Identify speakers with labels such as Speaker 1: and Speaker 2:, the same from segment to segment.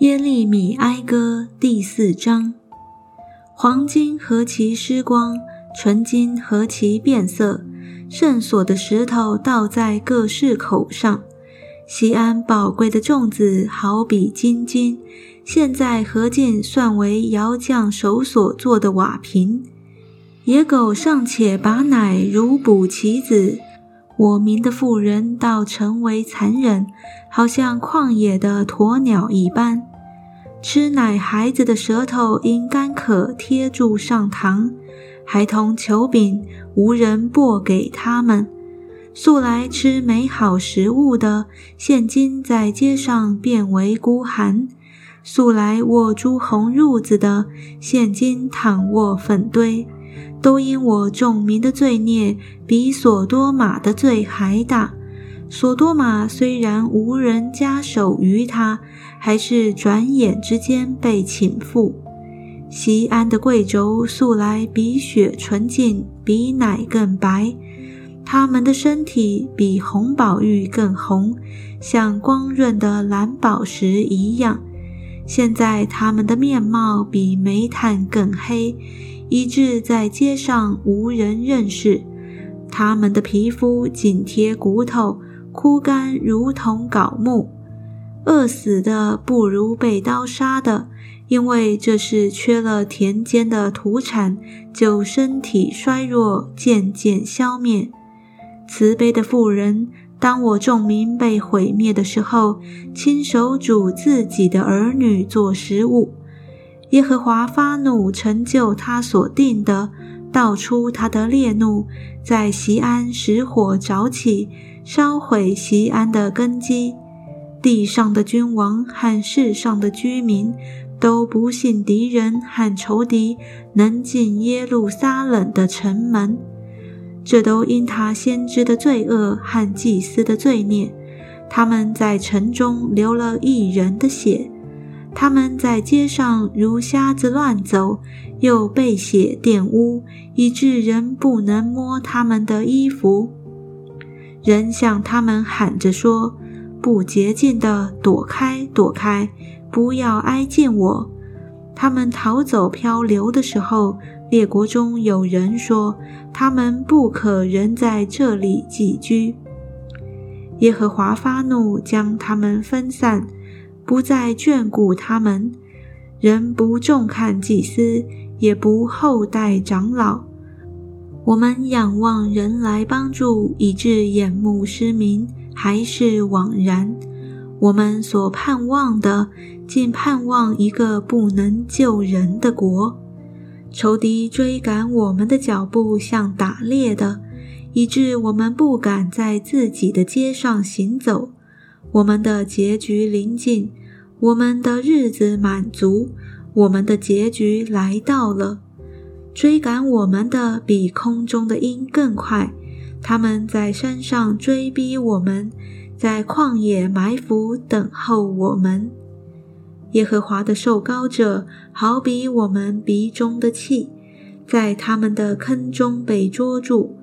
Speaker 1: 耶利米哀歌第四章：黄金何其失光，纯金何其变色，圣所的石头倒在各市口上。西安宝贵的粽子好比金金，现在何进算为窑匠手所做的瓦瓶。野狗尚且把奶如哺其子，我民的妇人倒成为残忍，好像旷野的鸵鸟一般。吃奶孩子的舌头因干渴贴住上膛，孩童求饼，无人拨给他们。素来吃美好食物的，现今在街上变为孤寒；素来握朱红褥子的，现今躺卧粪堆。都因我众民的罪孽比索多玛的罪还大。索多玛虽然无人加手于他，还是转眼之间被倾覆。西安的贵族素来比雪纯净，比奶更白，他们的身体比红宝玉更红，像光润的蓝宝石一样。现在他们的面貌比煤炭更黑，以致在街上无人认识。他们的皮肤紧贴骨头。枯干如同槁木，饿死的不如被刀杀的，因为这是缺了田间的土产，就身体衰弱，渐渐消灭。慈悲的妇人，当我众民被毁灭的时候，亲手煮自己的儿女做食物。耶和华发怒，成就他所定的，道出他的烈怒，在西安使火着起。烧毁西安的根基，地上的君王和世上的居民都不信敌人和仇敌能进耶路撒冷的城门，这都因他先知的罪恶和祭司的罪孽。他们在城中流了一人的血，他们在街上如瞎子乱走，又被血玷污，以致人不能摸他们的衣服。人向他们喊着说：“不洁净的，躲开，躲开，不要挨近我。”他们逃走漂流的时候，列国中有人说：“他们不可仍在这里寄居。”耶和华发怒，将他们分散，不再眷顾他们。人不重看祭司，也不厚待长老。我们仰望人来帮助，以致眼目失明，还是枉然。我们所盼望的，竟盼望一个不能救人的国。仇敌追赶我们的脚步，像打猎的，以致我们不敢在自己的街上行走。我们的结局临近，我们的日子满足，我们的结局来到了。追赶我们的比空中的鹰更快，他们在山上追逼我们，在旷野埋伏等候我们。耶和华的受膏者好比我们鼻中的气，在他们的坑中被捉住。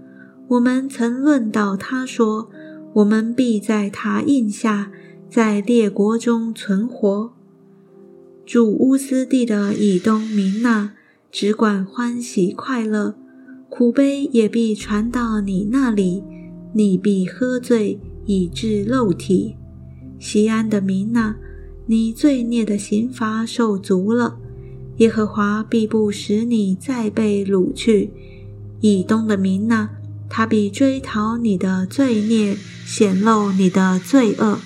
Speaker 1: 我们曾论到他说：“我们必在他印下，在列国中存活。”住乌斯地的以东民呐。只管欢喜快乐，苦悲也必传到你那里，你必喝醉以致肉体。西安的民呐，你罪孽的刑罚受足了，耶和华必不使你再被掳去。以东的民呐，他必追讨你的罪孽，显露你的罪恶。